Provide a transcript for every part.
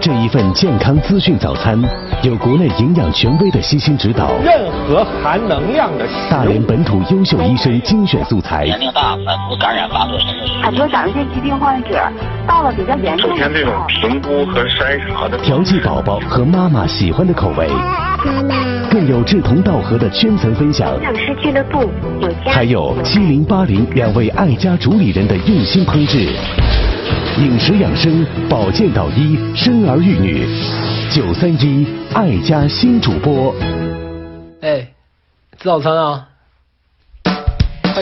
这一份健康资讯早餐，有国内营养权威的悉心指导，任何含能量的大连本土优秀医生精选素材，年龄大，反复感染发作。很多甲状腺疾病患者到了比较严重，目前这种评估和筛查的调剂宝宝和妈妈喜欢的口味，妈妈。更有志同道合的圈层分享，摄影师俱乐部有家，还有七零八零两位爱家主理人的用心烹制。饮食养生，保健导医，生儿育女，九三一爱家新主播。哎，吃早餐啊！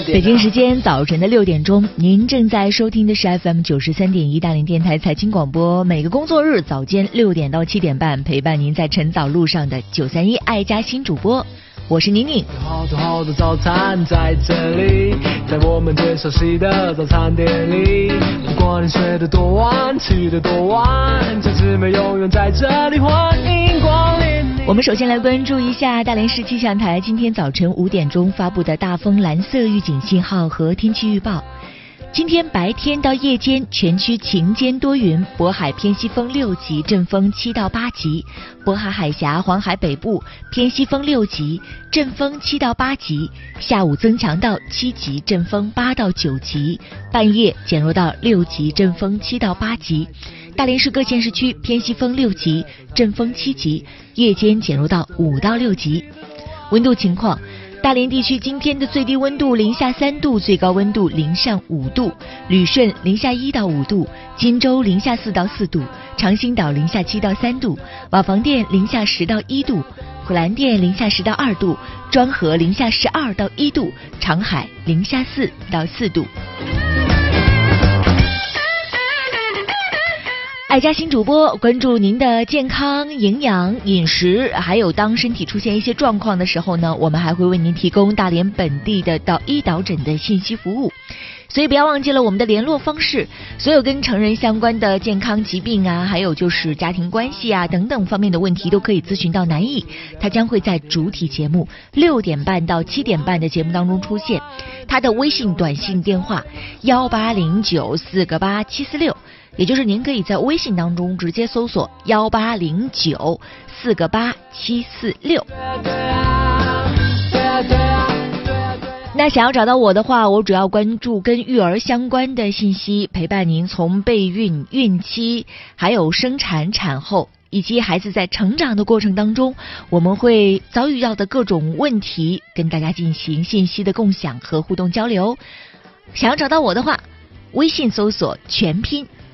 北京时间早晨的六点钟，您正在收听的是 FM 九十三点一大连电台财经广播。每个工作日早间六点到七点半，陪伴您在晨早路上的九三一爱家新主播。我是宁宁。好多好多早餐在这里，在我们最熟悉的早餐店里。不管你睡得多晚，起得多晚，这姊妹永远在这里，欢迎光临。我们首先来关注一下大连市气象台今天早晨五点钟发布的大风蓝色预警信号和天气预报。今天白天到夜间，全区晴间多云，渤海偏西风六级，阵风七到八级；渤海海峡、黄海北部偏西风六级，阵风七到八级。下午增强到七级，阵风八到九级；半夜减弱到六级，阵风七到八级。大连市各县市区偏西风六级，阵风七级，夜间减弱到五到六级。温度情况。大连地区今天的最低温度零下三度，最高温度零上五度。旅顺零下一到五度，金州零下四到四度，长兴岛零下七到三度，瓦房店零下十到一度，普兰店零下十到二度，庄河零下十二到一度，长海零下四到四度。爱家新主播关注您的健康、营养、饮食，还有当身体出现一些状况的时候呢，我们还会为您提供大连本地的导医导诊的信息服务。所以不要忘记了我们的联络方式，所有跟成人相关的健康疾病啊，还有就是家庭关系啊等等方面的问题，都可以咨询到南艺，他将会在主体节目六点半到七点半的节目当中出现。他的微信、短信、电话幺八零九四个八七四六。也就是您可以在微信当中直接搜索幺八零九四个八七四六。那想要找到我的话，我主要关注跟育儿相关的信息，陪伴您从备孕、孕期，还有生产、产后，以及孩子在成长的过程当中，我们会遭遇到的各种问题，跟大家进行信息的共享和互动交流。想要找到我的话，微信搜索全拼。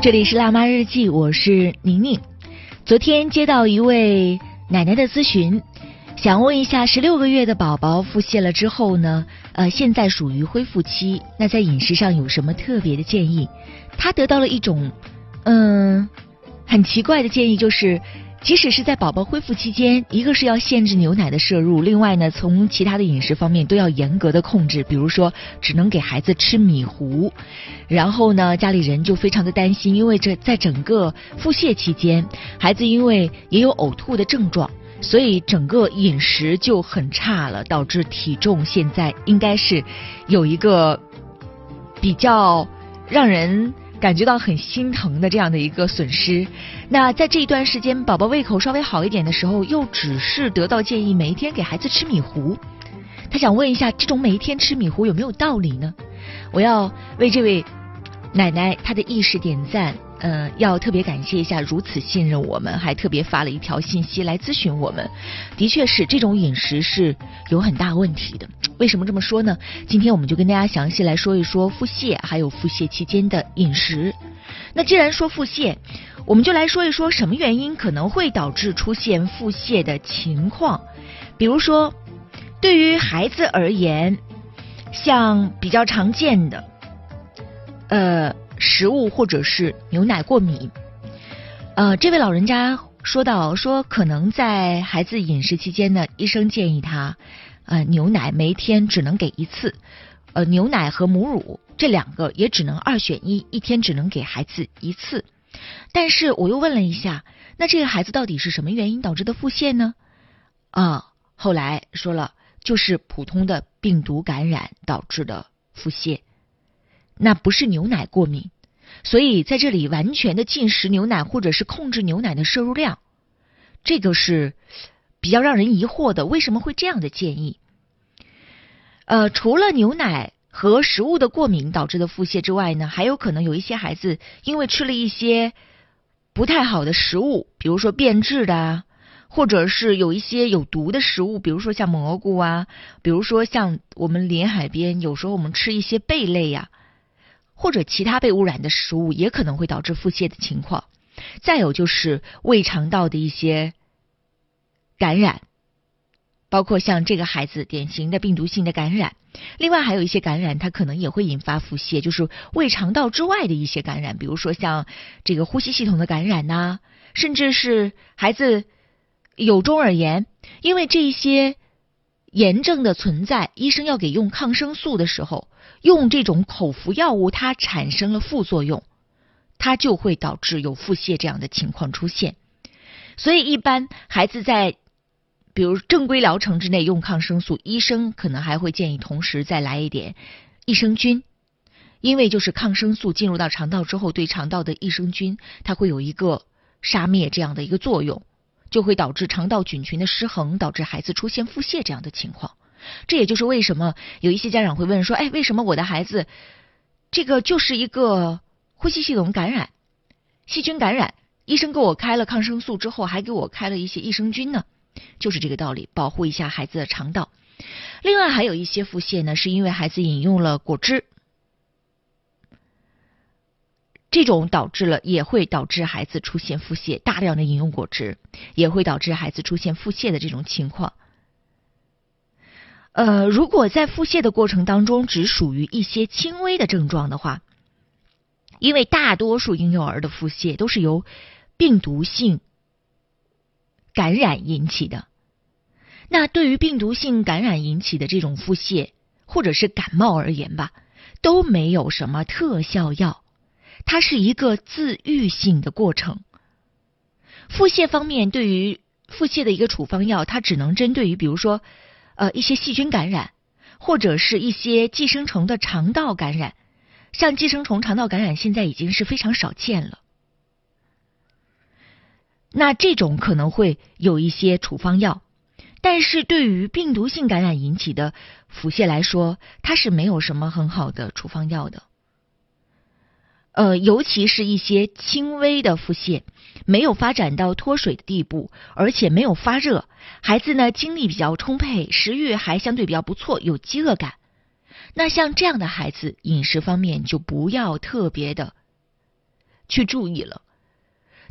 这里是辣妈日记，我是宁宁。昨天接到一位奶奶的咨询，想问一下，十六个月的宝宝腹泻了之后呢，呃，现在属于恢复期，那在饮食上有什么特别的建议？他得到了一种嗯很奇怪的建议，就是。即使是在宝宝恢复期间，一个是要限制牛奶的摄入，另外呢，从其他的饮食方面都要严格的控制，比如说只能给孩子吃米糊。然后呢，家里人就非常的担心，因为这在整个腹泻期间，孩子因为也有呕吐的症状，所以整个饮食就很差了，导致体重现在应该是有一个比较让人。感觉到很心疼的这样的一个损失。那在这一段时间，宝宝胃口稍微好一点的时候，又只是得到建议每一天给孩子吃米糊。他想问一下，这种每一天吃米糊有没有道理呢？我要为这位奶奶她的意识点赞。呃，要特别感谢一下，如此信任我们，还特别发了一条信息来咨询我们。的确是，这种饮食是有很大问题的。为什么这么说呢？今天我们就跟大家详细来说一说腹泻，还有腹泻期间的饮食。那既然说腹泻，我们就来说一说什么原因可能会导致出现腹泻的情况。比如说，对于孩子而言，像比较常见的，呃。食物或者是牛奶过敏。呃，这位老人家说到说，可能在孩子饮食期间呢，医生建议他，呃，牛奶每天只能给一次，呃，牛奶和母乳这两个也只能二选一，一天只能给孩子一次。但是我又问了一下，那这个孩子到底是什么原因导致的腹泻呢？啊，后来说了，就是普通的病毒感染导致的腹泻，那不是牛奶过敏。所以在这里完全的禁食牛奶，或者是控制牛奶的摄入量，这个是比较让人疑惑的。为什么会这样的建议？呃，除了牛奶和食物的过敏导致的腹泻之外呢，还有可能有一些孩子因为吃了一些不太好的食物，比如说变质的啊，或者是有一些有毒的食物，比如说像蘑菇啊，比如说像我们临海边有时候我们吃一些贝类呀。或者其他被污染的食物也可能会导致腹泻的情况。再有就是胃肠道的一些感染，包括像这个孩子典型的病毒性的感染。另外还有一些感染，它可能也会引发腹泻，就是胃肠道之外的一些感染，比如说像这个呼吸系统的感染呐，甚至是孩子有中耳炎，因为这一些炎症的存在，医生要给用抗生素的时候。用这种口服药物，它产生了副作用，它就会导致有腹泻这样的情况出现。所以，一般孩子在比如正规疗程之内用抗生素，医生可能还会建议同时再来一点益生菌，因为就是抗生素进入到肠道之后，对肠道的益生菌它会有一个杀灭这样的一个作用，就会导致肠道菌群的失衡，导致孩子出现腹泻这样的情况。这也就是为什么有一些家长会问说：“哎，为什么我的孩子这个就是一个呼吸系统感染、细菌感染？医生给我开了抗生素之后，还给我开了一些益生菌呢？就是这个道理，保护一下孩子的肠道。另外还有一些腹泻呢，是因为孩子饮用了果汁，这种导致了也会导致孩子出现腹泻。大量的饮用果汁也会导致孩子出现腹泻的这种情况。”呃，如果在腹泻的过程当中只属于一些轻微的症状的话，因为大多数婴幼儿的腹泻都是由病毒性感染引起的。那对于病毒性感染引起的这种腹泻或者是感冒而言吧，都没有什么特效药，它是一个自愈性的过程。腹泻方面，对于腹泻的一个处方药，它只能针对于比如说。呃，一些细菌感染，或者是一些寄生虫的肠道感染，像寄生虫肠道感染现在已经是非常少见了。那这种可能会有一些处方药，但是对于病毒性感染引起的腹泻来说，它是没有什么很好的处方药的。呃，尤其是一些轻微的腹泻，没有发展到脱水的地步，而且没有发热，孩子呢精力比较充沛，食欲还相对比较不错，有饥饿感。那像这样的孩子，饮食方面就不要特别的去注意了。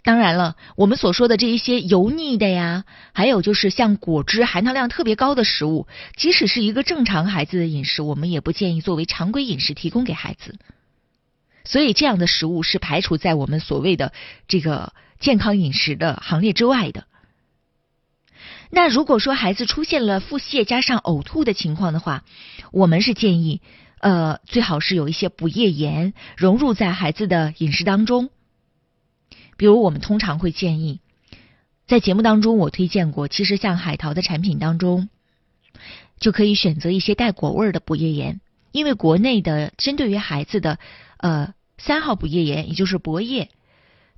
当然了，我们所说的这一些油腻的呀，还有就是像果汁含糖量特别高的食物，即使是一个正常孩子的饮食，我们也不建议作为常规饮食提供给孩子。所以，这样的食物是排除在我们所谓的这个健康饮食的行列之外的。那如果说孩子出现了腹泻加上呕吐的情况的话，我们是建议，呃，最好是有一些补液盐融入在孩子的饮食当中。比如，我们通常会建议，在节目当中我推荐过，其实像海淘的产品当中，就可以选择一些带果味儿的补液盐，因为国内的针对于孩子的，呃。三号补液盐，也就是薄叶，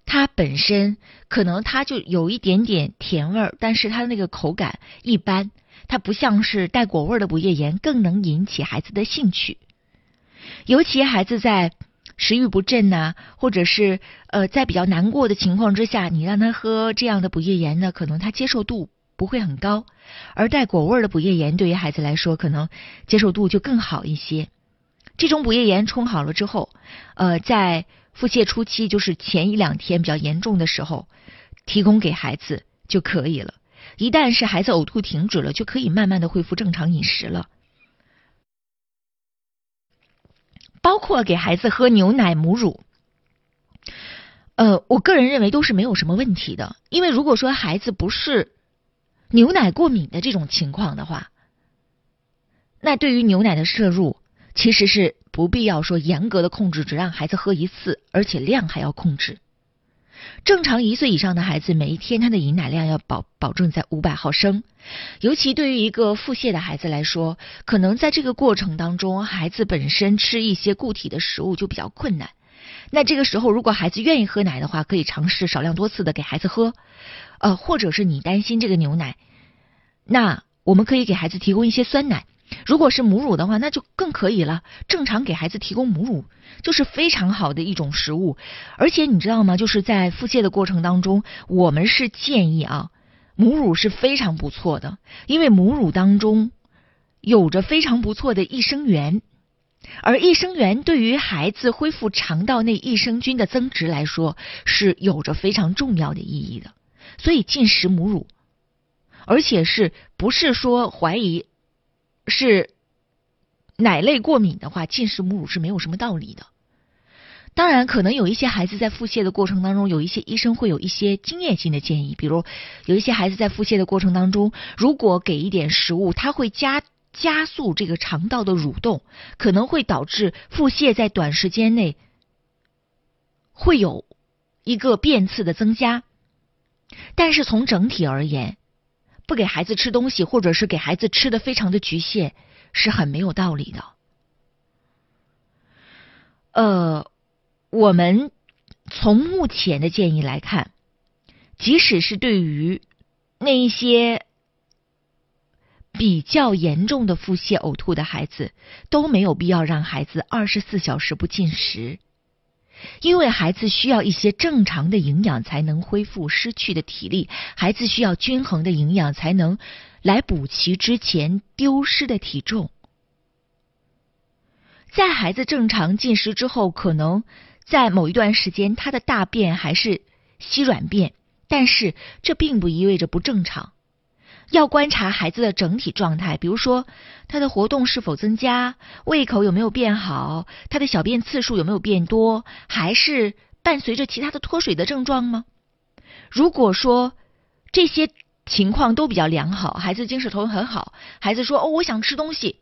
它本身可能它就有一点点甜味儿，但是它的那个口感一般，它不像是带果味儿的补液盐更能引起孩子的兴趣。尤其孩子在食欲不振呐，或者是呃在比较难过的情况之下，你让他喝这样的补液盐呢，可能他接受度不会很高，而带果味的补液盐对于孩子来说，可能接受度就更好一些。这种补液盐冲好了之后，呃，在腹泻初期，就是前一两天比较严重的时候，提供给孩子就可以了。一旦是孩子呕吐停止了，就可以慢慢的恢复正常饮食了。包括给孩子喝牛奶、母乳，呃，我个人认为都是没有什么问题的，因为如果说孩子不是牛奶过敏的这种情况的话，那对于牛奶的摄入其实是不必要说严格的控制，只让孩子喝一次，而且量还要控制。正常一岁以上的孩子，每一天他的饮奶量要保保证在五百毫升。尤其对于一个腹泻的孩子来说，可能在这个过程当中，孩子本身吃一些固体的食物就比较困难。那这个时候，如果孩子愿意喝奶的话，可以尝试少量多次的给孩子喝。呃，或者是你担心这个牛奶，那我们可以给孩子提供一些酸奶。如果是母乳的话，那就更可以了。正常给孩子提供母乳，就是非常好的一种食物。而且你知道吗？就是在腹泻的过程当中，我们是建议啊，母乳是非常不错的，因为母乳当中有着非常不错的益生元，而益生元对于孩子恢复肠道内益生菌的增殖来说，是有着非常重要的意义的。所以进食母乳，而且是不是说怀疑？是奶类过敏的话，进食母乳是没有什么道理的。当然，可能有一些孩子在腹泻的过程当中，有一些医生会有一些经验性的建议，比如有一些孩子在腹泻的过程当中，如果给一点食物，它会加加速这个肠道的蠕动，可能会导致腹泻在短时间内会有一个变次的增加。但是从整体而言，不给孩子吃东西，或者是给孩子吃的非常的局限，是很没有道理的。呃，我们从目前的建议来看，即使是对于那一些比较严重的腹泻、呕吐的孩子，都没有必要让孩子二十四小时不进食。因为孩子需要一些正常的营养才能恢复失去的体力，孩子需要均衡的营养才能来补齐之前丢失的体重。在孩子正常进食之后，可能在某一段时间他的大便还是稀软便，但是这并不意味着不正常。要观察孩子的整体状态，比如说他的活动是否增加，胃口有没有变好，他的小便次数有没有变多，还是伴随着其他的脱水的症状吗？如果说这些情况都比较良好，孩子精神头很好，孩子说哦我想吃东西，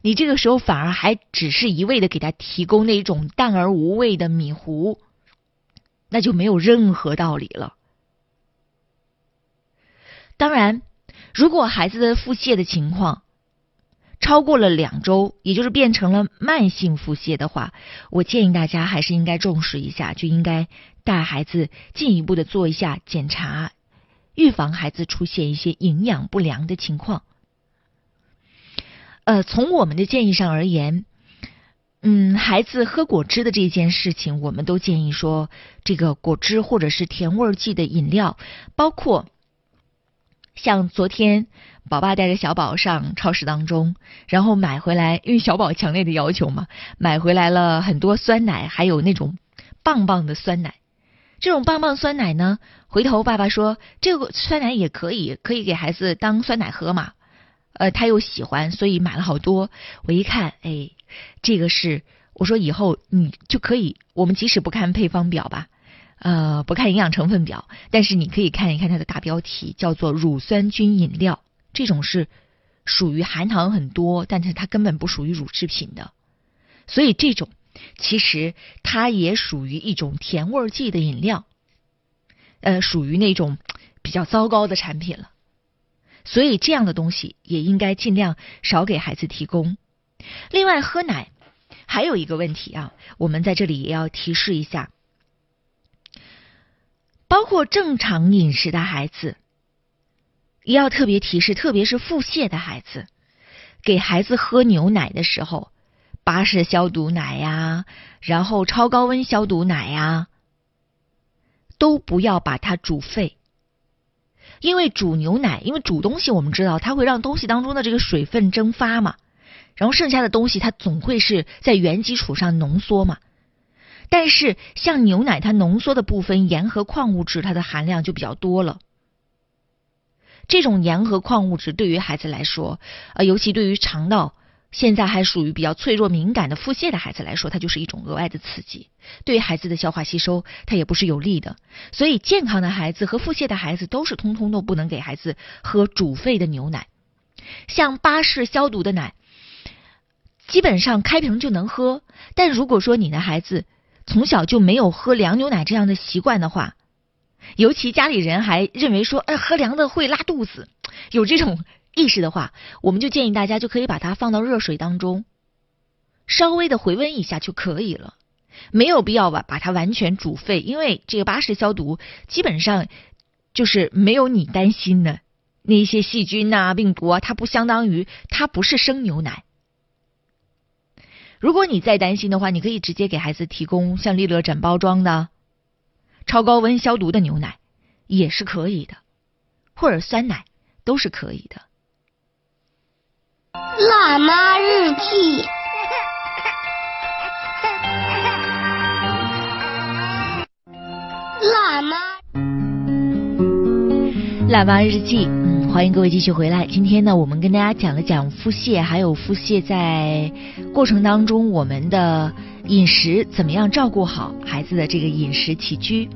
你这个时候反而还只是一味的给他提供那种淡而无味的米糊，那就没有任何道理了。当然。如果孩子的腹泻的情况超过了两周，也就是变成了慢性腹泻的话，我建议大家还是应该重视一下，就应该带孩子进一步的做一下检查，预防孩子出现一些营养不良的情况。呃，从我们的建议上而言，嗯，孩子喝果汁的这件事情，我们都建议说，这个果汁或者是甜味剂的饮料，包括。像昨天，宝爸带着小宝上超市当中，然后买回来，因为小宝强烈的要求嘛，买回来了很多酸奶，还有那种棒棒的酸奶。这种棒棒酸奶呢，回头爸爸说这个酸奶也可以，可以给孩子当酸奶喝嘛。呃，他又喜欢，所以买了好多。我一看，哎，这个是我说以后你就可以，我们即使不看配方表吧。呃，不看营养成分表，但是你可以看一看它的大标题，叫做乳酸菌饮料。这种是属于含糖很多，但是它根本不属于乳制品的。所以这种其实它也属于一种甜味剂的饮料，呃，属于那种比较糟糕的产品了。所以这样的东西也应该尽量少给孩子提供。另外，喝奶还有一个问题啊，我们在这里也要提示一下。包括正常饮食的孩子，也要特别提示，特别是腹泻的孩子，给孩子喝牛奶的时候，巴氏消毒奶呀，然后超高温消毒奶呀，都不要把它煮沸，因为煮牛奶，因为煮东西，我们知道它会让东西当中的这个水分蒸发嘛，然后剩下的东西它总会是在原基础上浓缩嘛。但是，像牛奶，它浓缩的部分盐和矿物质，它的含量就比较多了。这种盐和矿物质对于孩子来说，呃，尤其对于肠道现在还属于比较脆弱敏感的腹泻的孩子来说，它就是一种额外的刺激，对于孩子的消化吸收，它也不是有利的。所以，健康的孩子和腹泻的孩子都是通通都不能给孩子喝煮沸的牛奶，像巴氏消毒的奶，基本上开瓶就能喝。但如果说你的孩子从小就没有喝凉牛奶这样的习惯的话，尤其家里人还认为说，哎，喝凉的会拉肚子，有这种。意识的话，我们就建议大家就可以把它放到热水当中，稍微的回温一下就可以了，没有必要把把它完全煮沸，因为这个巴氏消毒基本上就是没有你担心的那些细菌呐、病毒啊，它不相当于它不是生牛奶。如果你再担心的话，你可以直接给孩子提供像利乐展包装的超高温消毒的牛奶也是可以的，或者酸奶都是可以的。辣妈日记，辣妈，大妈日记，嗯，欢迎各位继续回来。今天呢，我们跟大家讲了讲腹泻，还有腹泻在过程当中我们的饮食怎么样照顾好孩子的这个饮食起居，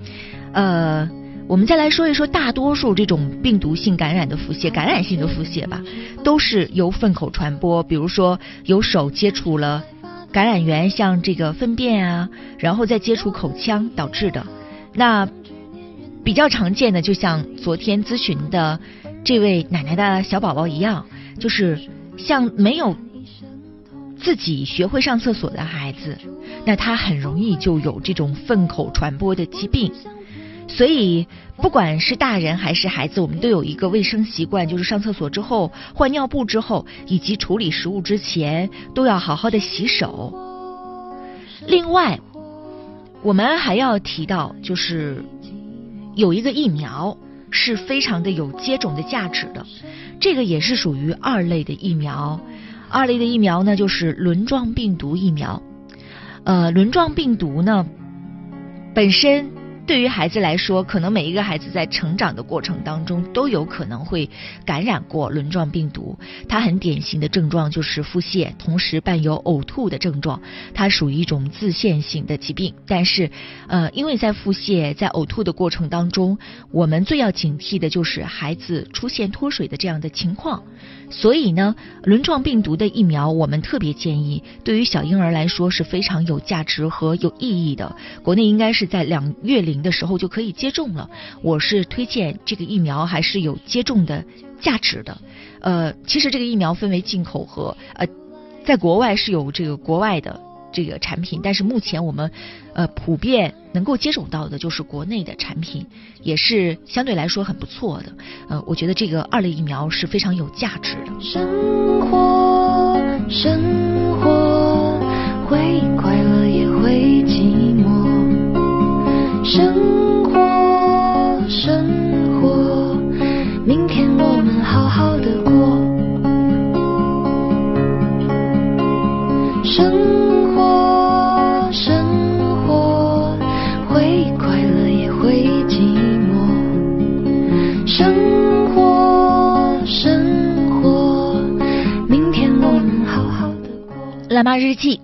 呃。我们再来说一说，大多数这种病毒性感染的腹泻、感染性的腹泻吧，都是由粪口传播，比如说有手接触了感染源，像这个粪便啊，然后再接触口腔导致的。那比较常见的，就像昨天咨询的这位奶奶的小宝宝一样，就是像没有自己学会上厕所的孩子，那他很容易就有这种粪口传播的疾病。所以，不管是大人还是孩子，我们都有一个卫生习惯，就是上厕所之后、换尿布之后，以及处理食物之前，都要好好的洗手。另外，我们还要提到，就是有一个疫苗是非常的有接种的价值的，这个也是属于二类的疫苗。二类的疫苗呢，就是轮状病毒疫苗。呃，轮状病毒呢，本身。对于孩子来说，可能每一个孩子在成长的过程当中都有可能会感染过轮状病毒。它很典型的症状就是腹泻，同时伴有呕吐的症状。它属于一种自限性的疾病。但是，呃，因为在腹泻、在呕吐的过程当中，我们最要警惕的就是孩子出现脱水的这样的情况。所以呢，轮状病毒的疫苗，我们特别建议，对于小婴儿来说是非常有价值和有意义的。国内应该是在两月龄的时候就可以接种了。我是推荐这个疫苗还是有接种的价值的。呃，其实这个疫苗分为进口和呃，在国外是有这个国外的。这个产品，但是目前我们呃普遍能够接种到的就是国内的产品，也是相对来说很不错的。呃，我觉得这个二类疫苗是非常有价值的。生活，生活会快乐也会寂寞。生辣妈日记，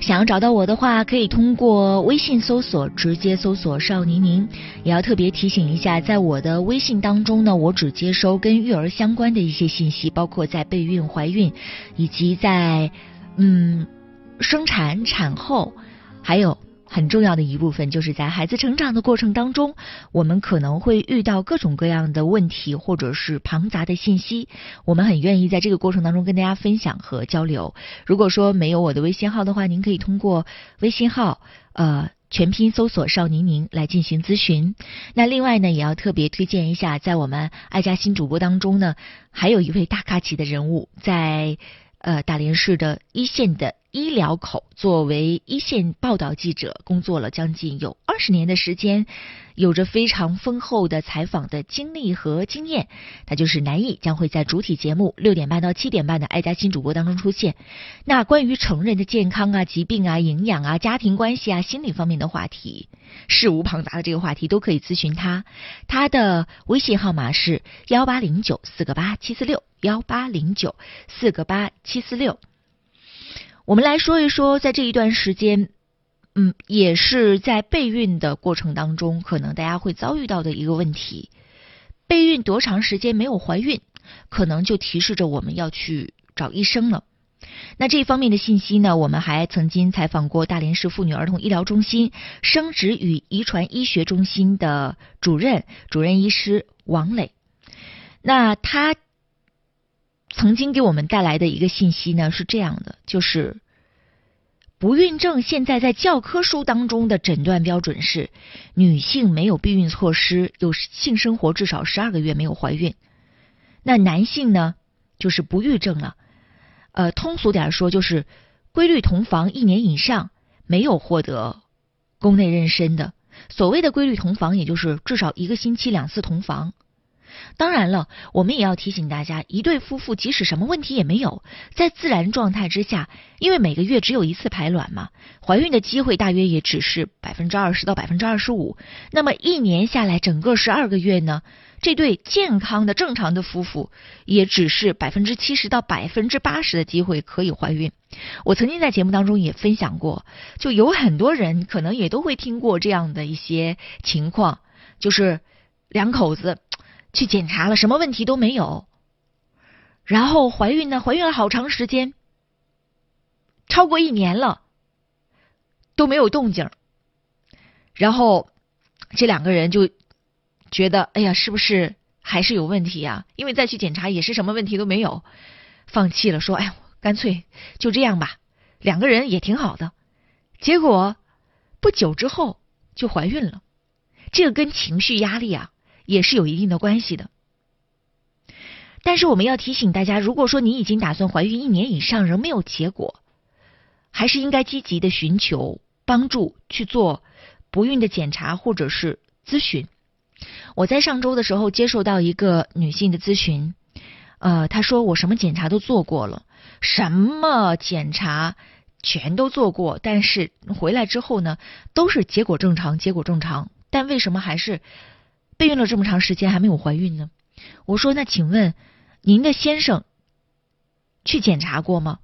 想要找到我的话，可以通过微信搜索，直接搜索邵宁宁。也要特别提醒一下，在我的微信当中呢，我只接收跟育儿相关的一些信息，包括在备孕、怀孕，以及在嗯生产、产后，还有。很重要的一部分就是在孩子成长的过程当中，我们可能会遇到各种各样的问题，或者是庞杂的信息。我们很愿意在这个过程当中跟大家分享和交流。如果说没有我的微信号的话，您可以通过微信号呃全拼搜索邵宁宁来进行咨询。那另外呢，也要特别推荐一下，在我们爱家新主播当中呢，还有一位大咖级的人物，在呃大连市的一线的。医疗口作为一线报道记者，工作了将近有二十年的时间，有着非常丰厚的采访的经历和经验。他就是南艺，将会在主体节目六点半到七点半的《爱家新主播》当中出现。那关于成人的健康啊、疾病啊、营养啊、家庭关系啊、心理方面的话题，事无旁杂的这个话题都可以咨询他。他的微信号码是幺八零九四个八七四六幺八零九四个八七四六。我们来说一说，在这一段时间，嗯，也是在备孕的过程当中，可能大家会遭遇到的一个问题：备孕多长时间没有怀孕，可能就提示着我们要去找医生了。那这方面的信息呢，我们还曾经采访过大连市妇女儿童医疗中心生殖与遗传医学中心的主任主任医师王磊。那他曾经给我们带来的一个信息呢是这样的，就是不孕症现在在教科书当中的诊断标准是女性没有避孕措施，有性生活至少十二个月没有怀孕。那男性呢，就是不育症了。呃，通俗点说，就是规律同房一年以上没有获得宫内妊娠的。所谓的规律同房，也就是至少一个星期两次同房。当然了，我们也要提醒大家，一对夫妇即使什么问题也没有，在自然状态之下，因为每个月只有一次排卵嘛，怀孕的机会大约也只是百分之二十到百分之二十五。那么一年下来，整个十二个月呢？这对健康的正常的夫妇，也只是百分之七十到百分之八十的机会可以怀孕。我曾经在节目当中也分享过，就有很多人可能也都会听过这样的一些情况，就是两口子去检查了，什么问题都没有，然后怀孕呢，怀孕了好长时间，超过一年了，都没有动静，然后这两个人就。觉得哎呀，是不是还是有问题呀？因为再去检查也是什么问题都没有，放弃了，说哎，干脆就这样吧。两个人也挺好的，结果不久之后就怀孕了。这个跟情绪压力啊也是有一定的关系的。但是我们要提醒大家，如果说你已经打算怀孕一年以上仍没有结果，还是应该积极的寻求帮助去做不孕的检查或者是咨询。我在上周的时候接受到一个女性的咨询，呃，她说我什么检查都做过了，什么检查全都做过，但是回来之后呢，都是结果正常，结果正常，但为什么还是备孕了这么长时间还没有怀孕呢？我说那请问您的先生去检查过吗？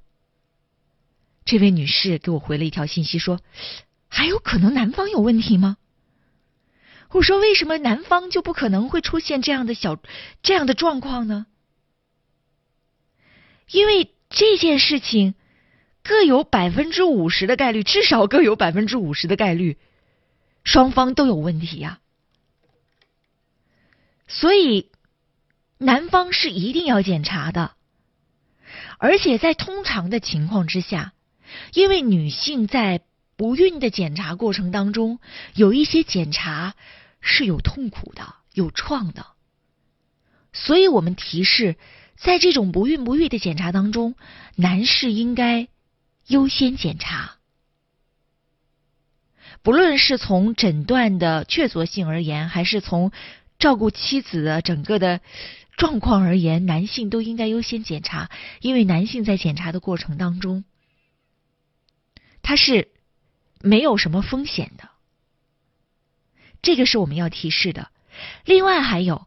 这位女士给我回了一条信息说，还有可能男方有问题吗？我说：“为什么男方就不可能会出现这样的小这样的状况呢？因为这件事情各有百分之五十的概率，至少各有百分之五十的概率，双方都有问题呀。所以男方是一定要检查的，而且在通常的情况之下，因为女性在。”不孕的检查过程当中，有一些检查是有痛苦的、有创的，所以我们提示，在这种不孕不育的检查当中，男士应该优先检查。不论是从诊断的确凿性而言，还是从照顾妻子的整个的状况而言，男性都应该优先检查，因为男性在检查的过程当中，他是。没有什么风险的，这个是我们要提示的。另外还有，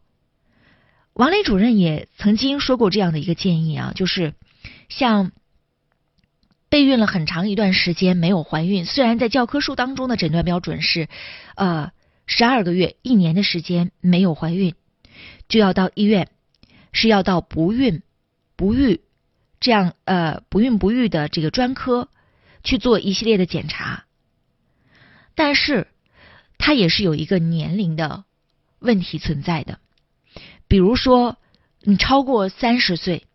王磊主任也曾经说过这样的一个建议啊，就是像备孕了很长一段时间没有怀孕，虽然在教科书当中的诊断标准是呃十二个月、一年的时间没有怀孕，就要到医院，是要到不孕不育这样呃不孕不育的这个专科去做一系列的检查。但是，它也是有一个年龄的问题存在的。比如说，你超过三十岁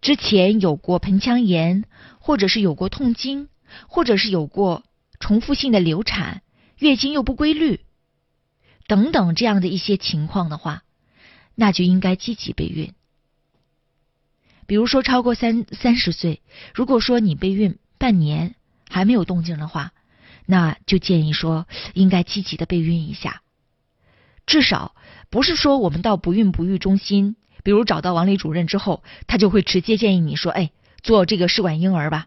之前有过盆腔炎，或者是有过痛经，或者是有过重复性的流产、月经又不规律等等这样的一些情况的话，那就应该积极备孕。比如说，超过三三十岁，如果说你备孕半年还没有动静的话，那就建议说，应该积极的备孕一下，至少不是说我们到不孕不育中心，比如找到王丽主任之后，他就会直接建议你说，哎，做这个试管婴儿吧。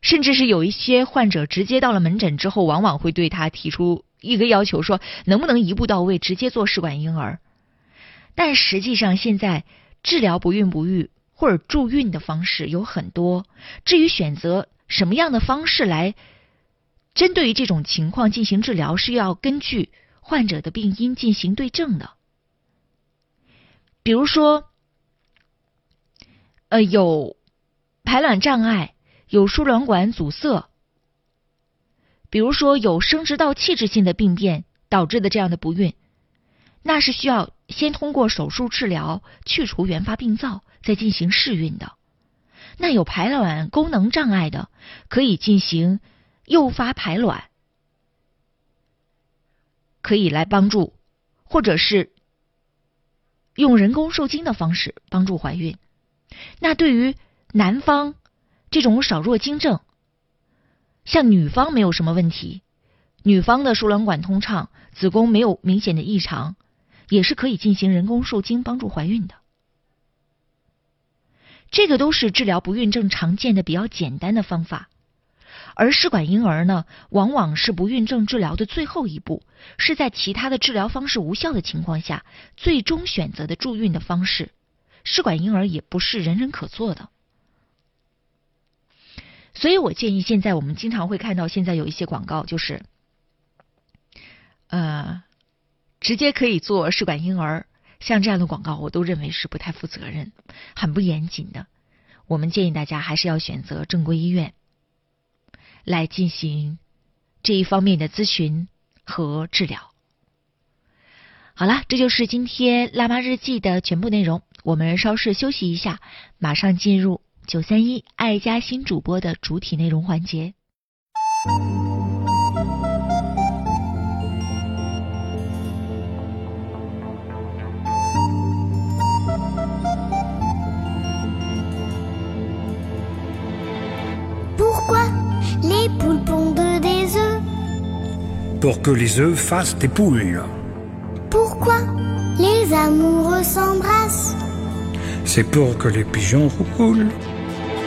甚至是有一些患者直接到了门诊之后，往往会对他提出一个要求，说能不能一步到位，直接做试管婴儿。但实际上，现在治疗不孕不育。或者助孕的方式有很多。至于选择什么样的方式来针对于这种情况进行治疗，是要根据患者的病因进行对症的。比如说，呃，有排卵障碍，有输卵管阻塞，比如说有生殖道器质性的病变导致的这样的不孕，那是需要先通过手术治疗去除原发病灶，再进行试孕的。那有排卵功能障碍的，可以进行诱发排卵，可以来帮助，或者是。用人工受精的方式帮助怀孕。那对于男方这种少弱精症，像女方没有什么问题，女方的输卵管通畅，子宫没有明显的异常，也是可以进行人工受精帮助怀孕的。这个都是治疗不孕症常见的比较简单的方法。而试管婴儿呢，往往是不孕症治疗的最后一步，是在其他的治疗方式无效的情况下，最终选择的助孕的方式。试管婴儿也不是人人可做的，所以我建议，现在我们经常会看到，现在有一些广告，就是，呃，直接可以做试管婴儿，像这样的广告，我都认为是不太负责任、很不严谨的。我们建议大家还是要选择正规医院。来进行这一方面的咨询和治疗。好了，这就是今天辣妈日记的全部内容。我们稍事休息一下，马上进入 九三一爱家新主播的主体内容环节。pour que les œufs fassent des poules. Pourquoi les amoureux s'embrassent C'est pour que les pigeons roulent.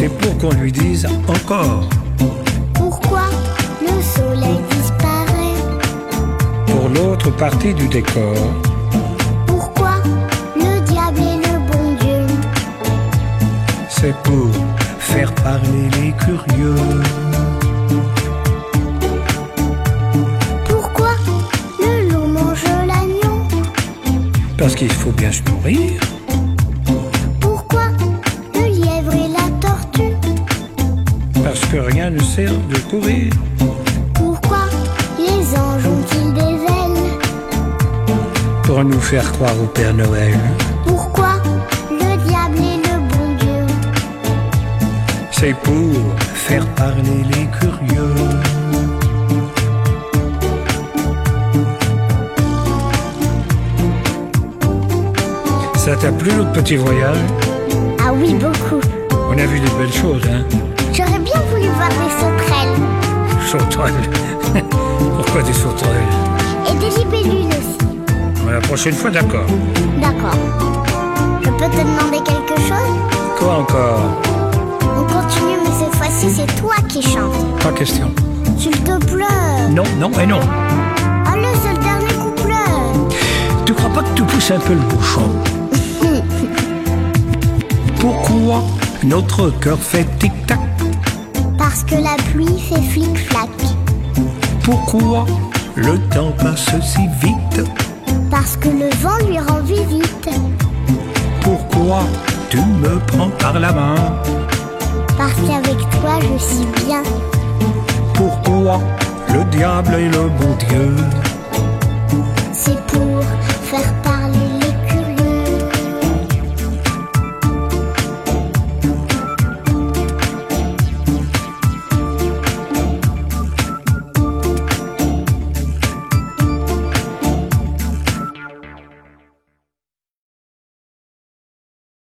C'est pour qu'on lui dise encore. Pourquoi le soleil disparaît? Pour l'autre partie du décor. Pourquoi le diable est le bon Dieu? C'est pour faire parler les curieux. Parce qu'il faut bien se nourrir. Rien ne sert de courir. Pourquoi les anges ont-ils des ailes Pour nous faire croire au Père Noël. Pourquoi le diable est le bon Dieu C'est pour faire parler les curieux. Ça t'a plu notre petit voyage? Ah oui, beaucoup. On a vu des belles choses, hein? Des sauterelles. Sauterelles Pourquoi des sauterelles Et des libellules aussi. la prochaine fois, d'accord. D'accord. Je peux te demander quelque chose Quoi encore On continue, mais cette fois-ci, c'est toi qui chantes. Pas question. S'il te plaît. Non, non et non. Allez, c'est le dernier couplet. Tu crois pas que tu pousses un peu le bouchon pourquoi notre cœur fait tic-tac Parce que la pluie fait flic-flac. Pourquoi le temps passe si vite? Parce que le vent lui rend visite. Pourquoi tu me prends par la main? Parce qu'avec toi je suis bien. Pourquoi le diable est le bon Dieu? C'est pour faire